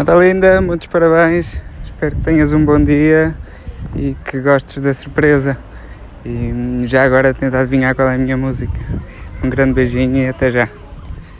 Madalinda, muitos parabéns. Espero que tenhas um bom dia e que gostes da surpresa. E já agora tenta adivinhar qual é a minha música. Um grande beijinho e até já.